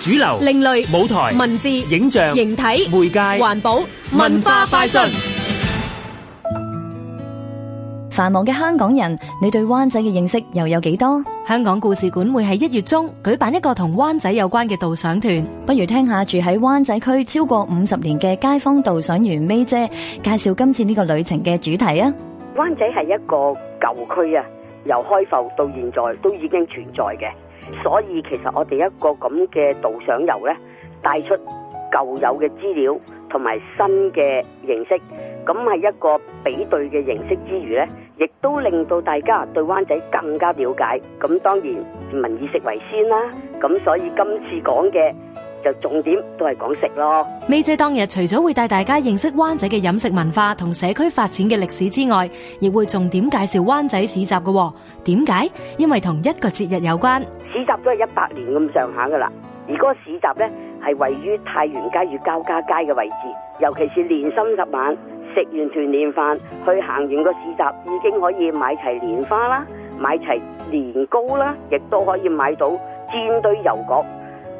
主流、另类舞台、文字、影像、形体、媒介、环保、文化快讯。繁忙嘅香港人，你对湾仔嘅认识又有几多？香港故事馆会喺一月中举办一个同湾仔有关嘅导赏团，不如听下住喺湾仔区超过五十年嘅街坊导赏员 May 姐介绍今次呢个旅程嘅主题啊！湾仔系一个旧区啊，由开埠到现在都已经存在嘅。所以其实我哋一个咁嘅导赏游呢，带出旧有嘅资料同埋新嘅形式，咁系一个比对嘅形式之余呢，亦都令到大家对湾仔更加了解。咁当然，民以食为先啦。咁所以今次讲嘅。就重点都系讲食咯。美姐当日除咗会带大家认识湾仔嘅饮食文化同社区发展嘅历史之外，亦会重点介绍湾仔市集嘅。点解？因为同一个节日有关。市集都系一百年咁上下噶啦。而嗰个市集咧系位于太原街与交加街嘅位置，尤其是年三十晚食完团年饭，去行完个市集已经可以买齐年花啦，买齐年糕啦，亦都可以买到煎堆油角。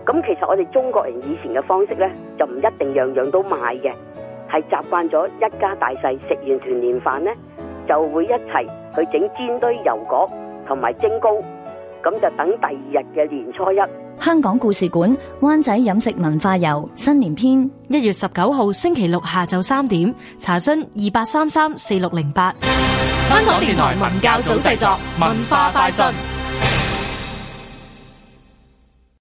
咁其實我哋中國人以前嘅方式呢，就唔一定樣樣都賣嘅，係習慣咗一家大細食完團年飯呢，就會一齊去整煎堆油果同埋蒸糕，咁就等第二日嘅年初一。香港故事館灣仔飲食文化遊新年篇，一月十九號星期六下昼三點，查詢二八三三四六零八。香港電台文教组制作文化快訊。